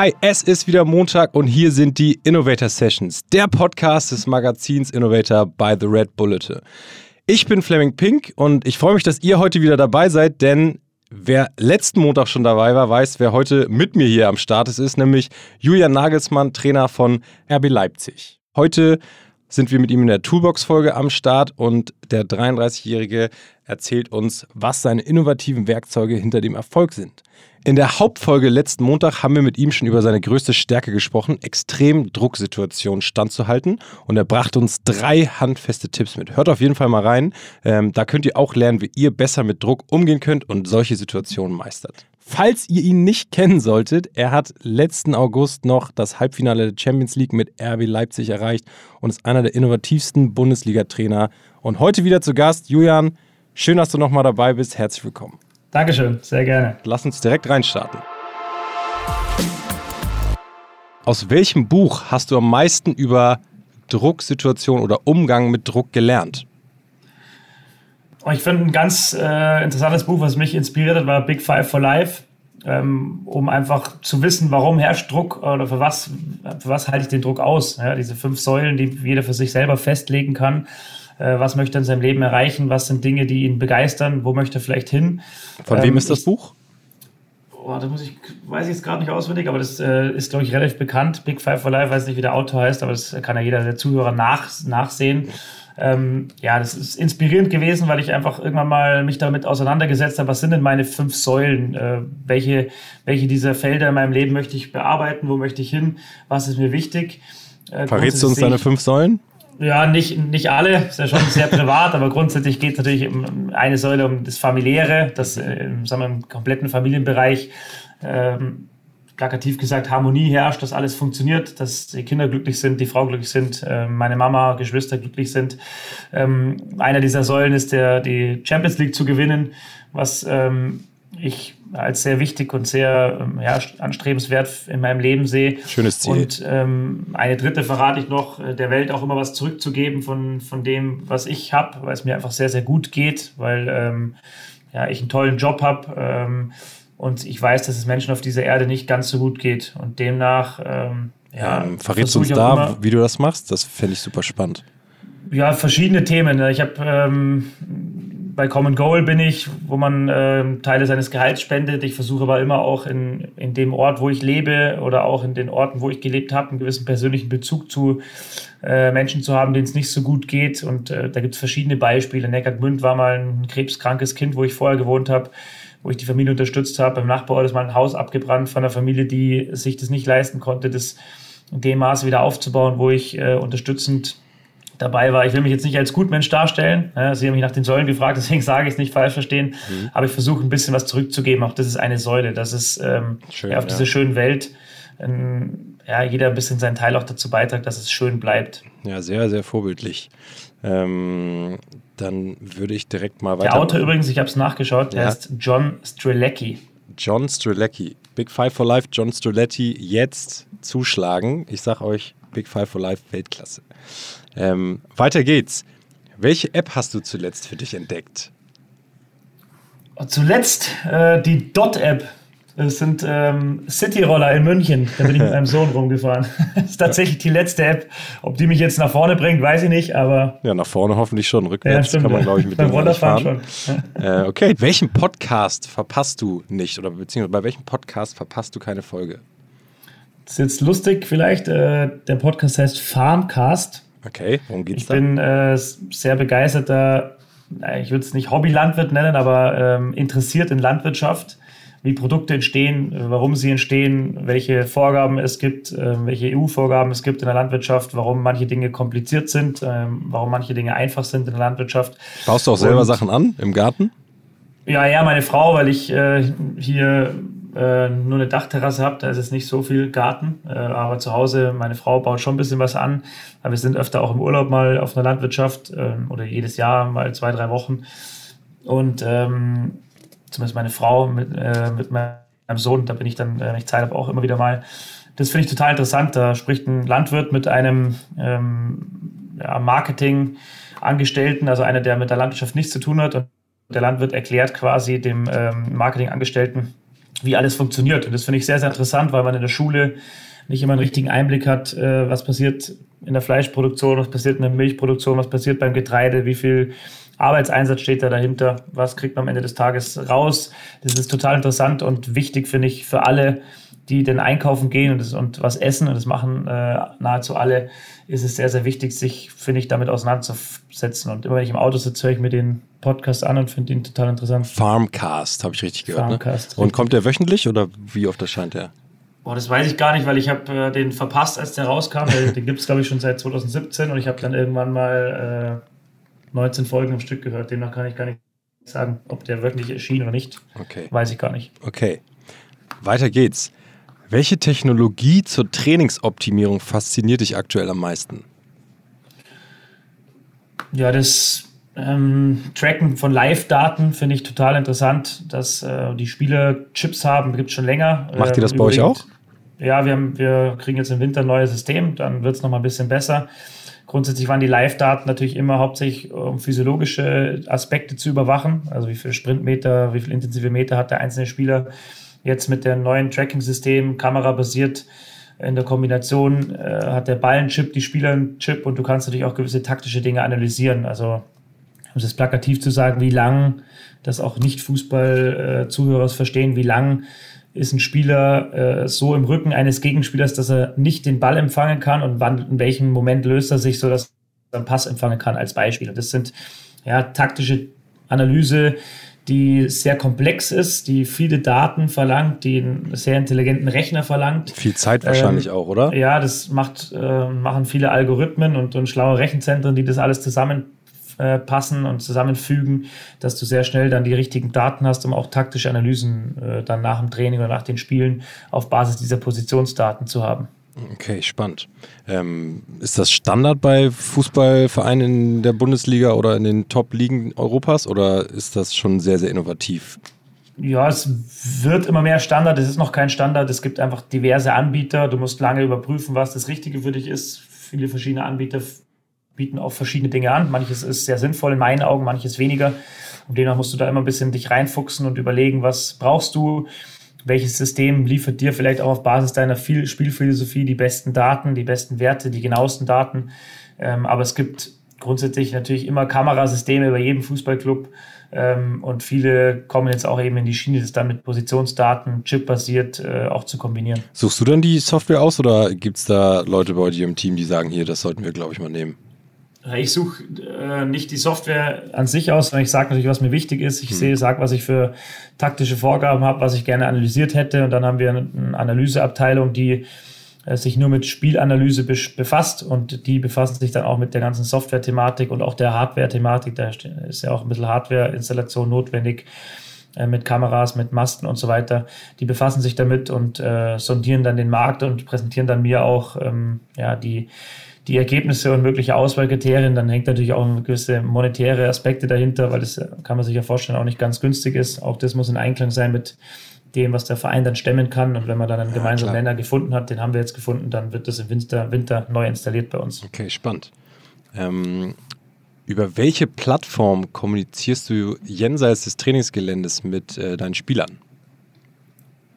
Hi, es ist wieder Montag und hier sind die Innovator Sessions, der Podcast des Magazins Innovator by The Red Bulletin. Ich bin Fleming Pink und ich freue mich, dass ihr heute wieder dabei seid, denn wer letzten Montag schon dabei war, weiß, wer heute mit mir hier am Start ist, ist nämlich Julian Nagelsmann, Trainer von RB Leipzig. Heute sind wir mit ihm in der Toolbox-Folge am Start und der 33-Jährige erzählt uns, was seine innovativen Werkzeuge hinter dem Erfolg sind. In der Hauptfolge letzten Montag haben wir mit ihm schon über seine größte Stärke gesprochen, extrem Drucksituationen standzuhalten. Und er brachte uns drei handfeste Tipps mit. Hört auf jeden Fall mal rein. Ähm, da könnt ihr auch lernen, wie ihr besser mit Druck umgehen könnt und solche Situationen meistert. Falls ihr ihn nicht kennen solltet, er hat letzten August noch das Halbfinale der Champions League mit RB Leipzig erreicht und ist einer der innovativsten Bundesliga-Trainer. Und heute wieder zu Gast, Julian. Schön, dass du nochmal dabei bist. Herzlich willkommen. Dankeschön, sehr gerne. Lass uns direkt reinstarten. Aus welchem Buch hast du am meisten über Drucksituation oder Umgang mit Druck gelernt? Oh, ich finde ein ganz äh, interessantes Buch, was mich inspiriert hat, war Big Five for Life, ähm, um einfach zu wissen, warum herrscht Druck oder für was, für was halte ich den Druck aus. Ja, diese fünf Säulen, die jeder für sich selber festlegen kann. Äh, was möchte er in seinem Leben erreichen, was sind Dinge, die ihn begeistern, wo möchte er vielleicht hin. Von ähm, wem ist das Buch? Oh, da muss ich, weiß ich jetzt gerade nicht auswendig, aber das äh, ist, glaube ich, relativ bekannt. Big Five for Life, weiß nicht, wie der Autor heißt, aber das kann ja jeder der Zuhörer nach, nachsehen. Ähm, ja, das ist inspirierend gewesen, weil ich einfach irgendwann mal mich damit auseinandergesetzt habe, was sind denn meine fünf Säulen? Äh, welche, welche dieser Felder in meinem Leben möchte ich bearbeiten? Wo möchte ich hin? Was ist mir wichtig? Äh, Verrätst du uns deine fünf Säulen? Ja, nicht, nicht alle, ist ja schon sehr privat, aber grundsätzlich geht es natürlich um eine Säule um das Familiäre, das äh, sagen wir, im kompletten Familienbereich ähm, plakativ gesagt Harmonie herrscht, dass alles funktioniert, dass die Kinder glücklich sind, die Frau glücklich sind, äh, meine Mama, Geschwister glücklich sind. Ähm, einer dieser Säulen ist der, die Champions League zu gewinnen, was ähm, ich als sehr wichtig und sehr ähm, ja, anstrebenswert in meinem Leben sehe. Schönes Ziel. Und ähm, eine dritte verrate ich noch, äh, der Welt auch immer was zurückzugeben von, von dem, was ich habe, weil es mir einfach sehr, sehr gut geht, weil ähm, ja, ich einen tollen Job habe ähm, und ich weiß, dass es Menschen auf dieser Erde nicht ganz so gut geht. Und demnach, ähm, ja. Ähm, verrätst du uns da, wie du das machst? Das fände ich super spannend. Ja, verschiedene Themen. Ich habe ähm, bei Common Goal bin ich, wo man äh, Teile seines Gehalts spendet. Ich versuche aber immer auch in, in dem Ort, wo ich lebe oder auch in den Orten, wo ich gelebt habe, einen gewissen persönlichen Bezug zu äh, Menschen zu haben, denen es nicht so gut geht. Und äh, da gibt es verschiedene Beispiele. Neckartmünd war mal ein krebskrankes Kind, wo ich vorher gewohnt habe, wo ich die Familie unterstützt habe. Beim Nachbarort ist mal ein Haus abgebrannt von einer Familie, die sich das nicht leisten konnte, das in dem Maße wieder aufzubauen, wo ich äh, unterstützend dabei war. Ich will mich jetzt nicht als Gutmensch darstellen. Sie haben mich nach den Säulen gefragt, deswegen sage ich es nicht falsch verstehen. Mhm. Aber ich versuche ein bisschen was zurückzugeben. Auch das ist eine Säule. Das ist ähm, Schön, ja, auf ja. dieser schönen Welt. Ähm, ja, jeder ein bisschen seinen Teil auch dazu beiträgt, dass es schön bleibt. Ja, sehr, sehr vorbildlich. Ähm, dann würde ich direkt mal weiter. Der Autor übrigens, ich habe es nachgeschaut, ja. heißt John Strelecki. John Strelecki. Big Five for Life, John Strelecki, jetzt zuschlagen. Ich sage euch, Big Five for Life, Weltklasse. Ähm, weiter geht's. Welche App hast du zuletzt für dich entdeckt? Zuletzt äh, die Dot-App. Das sind ähm, City-Roller in München. Da bin ich mit meinem Sohn rumgefahren. das ist tatsächlich die letzte App. Ob die mich jetzt nach vorne bringt, weiß ich nicht, aber. Ja, nach vorne hoffentlich schon. Rückwärts ja, kann man, glaube ich, mit dem Rollerfahren schon. äh, okay. Welchen Podcast verpasst du nicht? Oder beziehungsweise bei welchem Podcast verpasst du keine Folge? Das ist jetzt lustig vielleicht. Äh, der Podcast heißt Farmcast. Okay, worum geht's ich da? Ich bin äh, sehr begeisterter, ich würde es nicht Hobbylandwirt nennen, aber ähm, interessiert in Landwirtschaft, wie Produkte entstehen, warum sie entstehen, welche Vorgaben es gibt, äh, welche EU-Vorgaben es gibt in der Landwirtschaft, warum manche Dinge kompliziert sind, äh, warum manche Dinge einfach sind in der Landwirtschaft. Baust du auch selber Und, Sachen an im Garten? Ja, ja, meine Frau, weil ich äh, hier äh, nur eine Dachterrasse habe, da ist es nicht so viel Garten. Äh, aber zu Hause, meine Frau baut schon ein bisschen was an. Aber wir sind öfter auch im Urlaub mal auf einer Landwirtschaft äh, oder jedes Jahr mal zwei, drei Wochen. Und ähm, zumindest meine Frau mit, äh, mit meinem Sohn, da bin ich dann, wenn ich Zeit habe, auch immer wieder mal. Das finde ich total interessant. Da spricht ein Landwirt mit einem ähm, ja, Marketing-Angestellten, also einer, der mit der Landwirtschaft nichts zu tun hat. Und der Landwirt erklärt quasi dem ähm, Marketingangestellten, wie alles funktioniert. Und das finde ich sehr, sehr interessant, weil man in der Schule nicht immer einen richtigen Einblick hat, äh, was passiert in der Fleischproduktion, was passiert in der Milchproduktion, was passiert beim Getreide, wie viel Arbeitseinsatz steht da dahinter, was kriegt man am Ende des Tages raus. Das ist total interessant und wichtig, finde ich, für alle, die den einkaufen gehen und, das, und was essen, und das machen äh, nahezu alle, ist es sehr, sehr wichtig, sich, finde ich, damit auseinanderzusetzen. Und immer wenn ich im Auto sitze, höre ich mir den Podcast an und finde ihn total interessant. Farmcast, habe ich richtig gehört. Ne? Farmcast, ne? Und kommt der wöchentlich oder wie oft erscheint der? Boah, das weiß ich gar nicht, weil ich habe äh, den verpasst, als der rauskam. den gibt es, glaube ich, schon seit 2017 und ich habe dann irgendwann mal äh, 19 Folgen im Stück gehört. Demnach kann ich gar nicht sagen, ob der wirklich erschien oder nicht. Okay. Weiß ich gar nicht. Okay. Weiter geht's. Welche Technologie zur Trainingsoptimierung fasziniert dich aktuell am meisten? Ja, das ähm, Tracken von Live-Daten finde ich total interessant, dass äh, die Spieler Chips haben, gibt es schon länger. Macht ihr das ähm, bei euch auch? Ja, wir, haben, wir kriegen jetzt im Winter ein neues System, dann wird es nochmal ein bisschen besser. Grundsätzlich waren die Live-Daten natürlich immer hauptsächlich um physiologische Aspekte zu überwachen, also wie viel Sprintmeter, wie viel intensive Meter hat der einzelne Spieler Jetzt mit dem neuen Tracking-System, kamerabasiert in der Kombination, äh, hat der Ball die Spieler einen Chip und du kannst natürlich auch gewisse taktische Dinge analysieren. Also, um es plakativ zu sagen, wie lang, dass auch Nicht-Fußball-Zuhörer verstehen, wie lang ist ein Spieler äh, so im Rücken eines Gegenspielers, dass er nicht den Ball empfangen kann und wann, in welchem Moment löst er sich, so dass er einen Pass empfangen kann als Beispiel. Und das sind ja taktische Analyse, die sehr komplex ist, die viele Daten verlangt, die einen sehr intelligenten Rechner verlangt. Viel Zeit wahrscheinlich ähm, auch, oder? Ja, das macht, äh, machen viele Algorithmen und, und schlaue Rechenzentren, die das alles zusammenpassen äh, und zusammenfügen, dass du sehr schnell dann die richtigen Daten hast, um auch taktische Analysen äh, dann nach dem Training oder nach den Spielen auf Basis dieser Positionsdaten zu haben. Okay, spannend. Ähm, ist das Standard bei Fußballvereinen in der Bundesliga oder in den Top-Ligen Europas oder ist das schon sehr, sehr innovativ? Ja, es wird immer mehr Standard. Es ist noch kein Standard. Es gibt einfach diverse Anbieter. Du musst lange überprüfen, was das Richtige für dich ist. Viele verschiedene Anbieter bieten auch verschiedene Dinge an. Manches ist sehr sinnvoll in meinen Augen, manches weniger. Und demnach musst du da immer ein bisschen dich reinfuchsen und überlegen, was brauchst du welches System liefert dir vielleicht auch auf Basis deiner Spielphilosophie die besten Daten, die besten Werte, die genauesten Daten. Ähm, aber es gibt grundsätzlich natürlich immer Kamerasysteme bei jedem Fußballclub. Ähm, und viele kommen jetzt auch eben in die Schiene, das dann mit Positionsdaten, chipbasiert äh, auch zu kombinieren. Suchst du dann die Software aus oder gibt es da Leute bei dir im Team, die sagen, hier, das sollten wir, glaube ich, mal nehmen? Ich suche äh, nicht die Software an sich aus, sondern ich sage natürlich, was mir wichtig ist. Ich hm. sehe, sage, was ich für taktische Vorgaben habe, was ich gerne analysiert hätte. Und dann haben wir eine Analyseabteilung, die äh, sich nur mit Spielanalyse befasst und die befassen sich dann auch mit der ganzen Software-Thematik und auch der Hardware-Thematik. Da ist ja auch ein bisschen Hardware-Installation notwendig äh, mit Kameras, mit Masten und so weiter. Die befassen sich damit und äh, sondieren dann den Markt und präsentieren dann mir auch ähm, ja, die die Ergebnisse und mögliche Auswahlkriterien, dann hängt natürlich auch gewisse monetäre Aspekte dahinter, weil das äh, kann man sich ja vorstellen, auch nicht ganz günstig ist. Auch das muss in Einklang sein mit dem, was der Verein dann stemmen kann. Und wenn man dann einen ja, gemeinsamen Nenner gefunden hat, den haben wir jetzt gefunden, dann wird das im Winter, Winter neu installiert bei uns. Okay, spannend. Ähm, über welche Plattform kommunizierst du jenseits des Trainingsgeländes mit äh, deinen Spielern?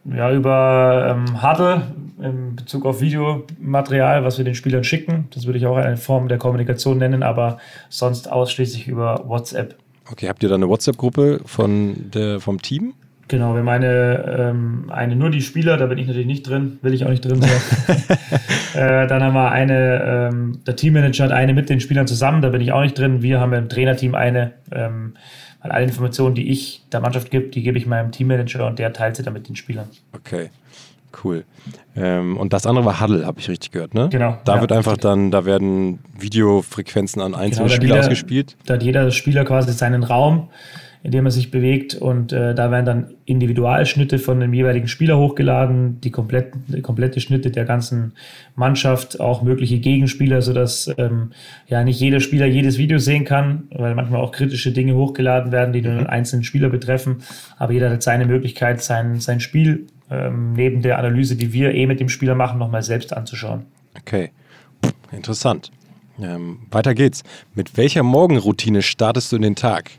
Ja, über ähm, Huddle in Bezug auf Videomaterial, was wir den Spielern schicken. Das würde ich auch eine Form der Kommunikation nennen, aber sonst ausschließlich über WhatsApp. Okay, habt ihr da eine WhatsApp-Gruppe von vom Team? Genau, wir haben eine, ähm, eine nur die Spieler, da bin ich natürlich nicht drin, will ich auch nicht drin sein. äh, dann haben wir eine, ähm, der Teammanager hat eine mit den Spielern zusammen, da bin ich auch nicht drin. Wir haben im Trainerteam eine. Ähm, weil alle Informationen, die ich der Mannschaft gebe, die gebe ich meinem Teammanager und der teilt sie dann mit den Spielern. Okay. Cool. Ähm, und das andere war Huddle, habe ich richtig gehört, ne? Genau. Da ja, wird einfach dann, da werden Videofrequenzen an einzelne genau, Spieler jeder, ausgespielt. Da hat jeder Spieler quasi seinen Raum, in dem er sich bewegt und äh, da werden dann Individualschnitte von dem jeweiligen Spieler hochgeladen, die kompletten, die komplette Schnitte der ganzen Mannschaft, auch mögliche Gegenspieler, sodass ähm, ja nicht jeder Spieler jedes Video sehen kann, weil manchmal auch kritische Dinge hochgeladen werden, die nur einen einzelnen Spieler betreffen. Aber jeder hat seine Möglichkeit, sein, sein Spiel ähm, neben der Analyse, die wir eh mit dem Spieler machen, nochmal selbst anzuschauen. Okay, interessant. Ähm, weiter geht's. Mit welcher Morgenroutine startest du in den Tag?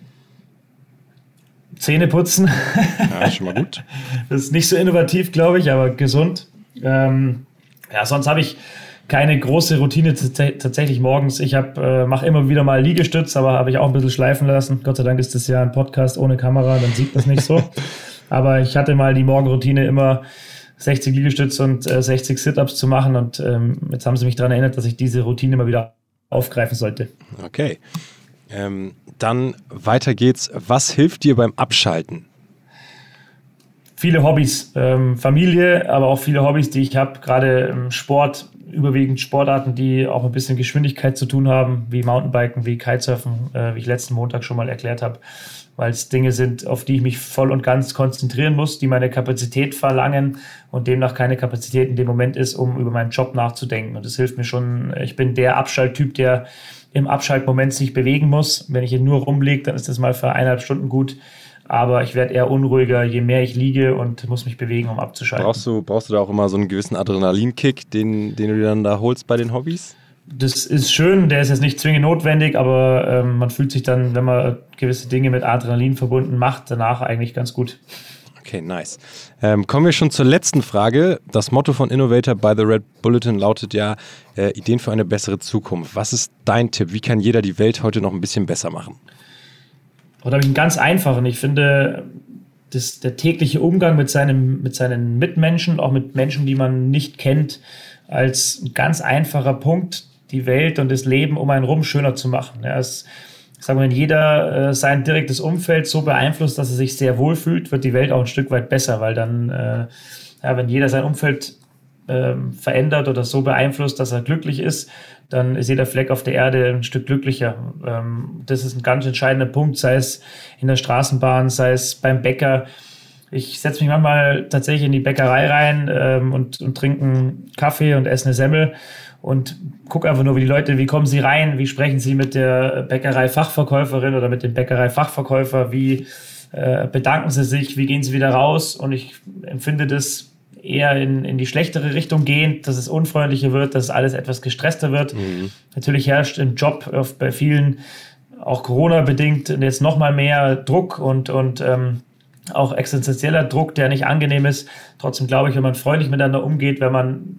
Zähne putzen. Ja, schon mal gut. Das ist nicht so innovativ, glaube ich, aber gesund. Ähm, ja, sonst habe ich keine große Routine tatsächlich morgens. Ich äh, mache immer wieder mal Liegestütz, aber habe ich auch ein bisschen schleifen lassen. Gott sei Dank ist das ja ein Podcast ohne Kamera, dann sieht das nicht so. aber ich hatte mal die Morgenroutine immer 60 Liegestütz und äh, 60 Sit-Ups zu machen und ähm, jetzt haben sie mich daran erinnert, dass ich diese Routine mal wieder aufgreifen sollte. Okay. Ähm, dann weiter geht's. Was hilft dir beim Abschalten? Viele Hobbys, ähm, Familie, aber auch viele Hobbys, die ich habe, gerade im Sport, überwiegend Sportarten, die auch ein bisschen Geschwindigkeit zu tun haben, wie Mountainbiken, wie Kitesurfen, äh, wie ich letzten Montag schon mal erklärt habe, weil es Dinge sind, auf die ich mich voll und ganz konzentrieren muss, die meine Kapazität verlangen und demnach keine Kapazität in dem Moment ist, um über meinen Job nachzudenken. Und das hilft mir schon. Ich bin der Abschalttyp, der im Abschaltmoment sich bewegen muss. Wenn ich hier nur rumliege, dann ist das mal für eineinhalb Stunden gut. Aber ich werde eher unruhiger, je mehr ich liege und muss mich bewegen, um abzuschalten. Brauchst du, brauchst du da auch immer so einen gewissen Adrenalinkick, den, den du dir dann da holst bei den Hobbys? Das ist schön, der ist jetzt nicht zwingend notwendig, aber ähm, man fühlt sich dann, wenn man gewisse Dinge mit Adrenalin verbunden macht, danach eigentlich ganz gut. Okay, nice. Ähm, kommen wir schon zur letzten Frage. Das Motto von Innovator by the Red Bulletin lautet ja äh, Ideen für eine bessere Zukunft. Was ist dein Tipp? Wie kann jeder die Welt heute noch ein bisschen besser machen? Oder habe ich einen ganz einfachen. Ich finde, das, der tägliche Umgang mit, seinem, mit seinen Mitmenschen, auch mit Menschen, die man nicht kennt, als ein ganz einfacher Punkt, die Welt und das Leben um einen rum schöner zu machen. Ja, es, sagen wir, wenn jeder äh, sein direktes Umfeld so beeinflusst, dass er sich sehr wohl fühlt, wird die Welt auch ein Stück weit besser, weil dann, äh, ja, wenn jeder sein Umfeld äh, verändert oder so beeinflusst, dass er glücklich ist, dann ist jeder Fleck auf der Erde ein Stück glücklicher. Ähm, das ist ein ganz entscheidender Punkt, sei es in der Straßenbahn, sei es beim Bäcker. Ich setze mich manchmal tatsächlich in die Bäckerei rein ähm, und, und trinke einen Kaffee und esse eine Semmel und guck einfach nur, wie die Leute, wie kommen sie rein, wie sprechen sie mit der Bäckerei-Fachverkäuferin oder mit dem Bäckerei-Fachverkäufer, wie äh, bedanken sie sich, wie gehen sie wieder raus und ich empfinde das eher in, in die schlechtere Richtung gehend, dass es unfreundlicher wird, dass alles etwas gestresster wird. Mhm. Natürlich herrscht im Job oft bei vielen, auch Corona-bedingt, jetzt nochmal mehr Druck und, und ähm, auch existenzieller Druck, der nicht angenehm ist. Trotzdem glaube ich, wenn man freundlich miteinander umgeht, wenn man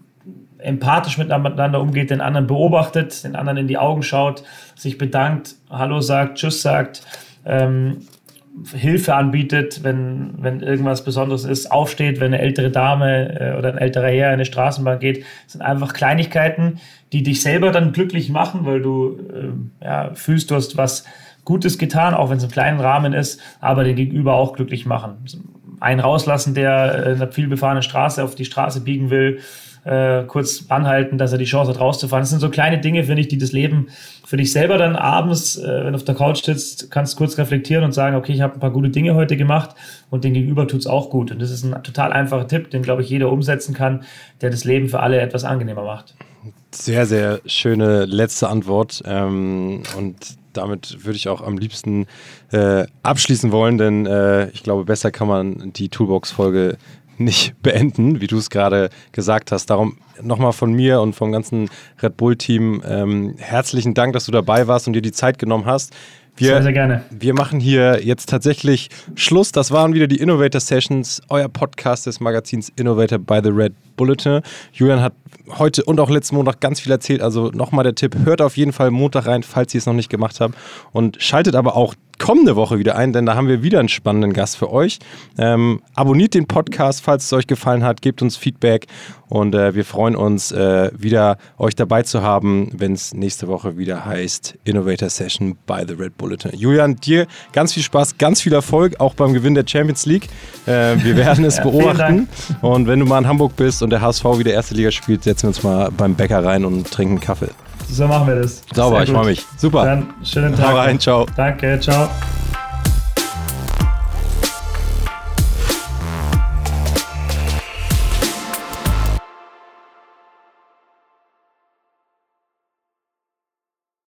empathisch miteinander umgeht, den anderen beobachtet, den anderen in die Augen schaut, sich bedankt, Hallo sagt, Tschüss sagt, ähm, Hilfe anbietet, wenn, wenn irgendwas Besonderes ist, aufsteht, wenn eine ältere Dame äh, oder ein älterer Herr in eine Straßenbahn geht, das sind einfach Kleinigkeiten, die dich selber dann glücklich machen, weil du äh, ja, fühlst, du hast was Gutes getan, auch wenn es im kleinen Rahmen ist, aber den Gegenüber auch glücklich machen. Einen rauslassen, der in einer vielbefahrenen Straße auf die Straße biegen will, äh, kurz anhalten, dass er die Chance hat, rauszufahren. Das sind so kleine Dinge, finde ich, die das Leben für dich selber dann abends, äh, wenn du auf der Couch sitzt, kannst kurz reflektieren und sagen, okay, ich habe ein paar gute Dinge heute gemacht und den Gegenüber tut es auch gut. Und das ist ein total einfacher Tipp, den, glaube ich, jeder umsetzen kann, der das Leben für alle etwas angenehmer macht. Sehr, sehr schöne letzte Antwort. Ähm, und damit würde ich auch am liebsten äh, abschließen wollen, denn äh, ich glaube, besser kann man die Toolbox-Folge nicht beenden, wie du es gerade gesagt hast. Darum nochmal von mir und vom ganzen Red Bull-Team ähm, herzlichen Dank, dass du dabei warst und dir die Zeit genommen hast. Wir, sehr, sehr gerne. Wir machen hier jetzt tatsächlich Schluss. Das waren wieder die Innovator Sessions, euer Podcast des Magazins Innovator by the Red Bulletin. Julian hat heute und auch letzten Montag ganz viel erzählt. Also nochmal der Tipp, hört auf jeden Fall Montag rein, falls ihr es noch nicht gemacht habt. Und schaltet aber auch kommende Woche wieder ein, denn da haben wir wieder einen spannenden Gast für euch. Ähm, abonniert den Podcast, falls es euch gefallen hat, gebt uns Feedback und äh, wir freuen uns, äh, wieder euch dabei zu haben, wenn es nächste Woche wieder heißt Innovator Session by the Red Bulletin. Julian, dir ganz viel Spaß, ganz viel Erfolg, auch beim Gewinn der Champions League. Äh, wir werden es ja, beobachten und wenn du mal in Hamburg bist und der HSV wieder erste Liga spielt, setzen wir uns mal beim Bäcker rein und trinken Kaffee. So machen wir das. Sauber, ich freue mich. Super. Dann schönen Tag. Hau rein, ciao. Danke, ciao.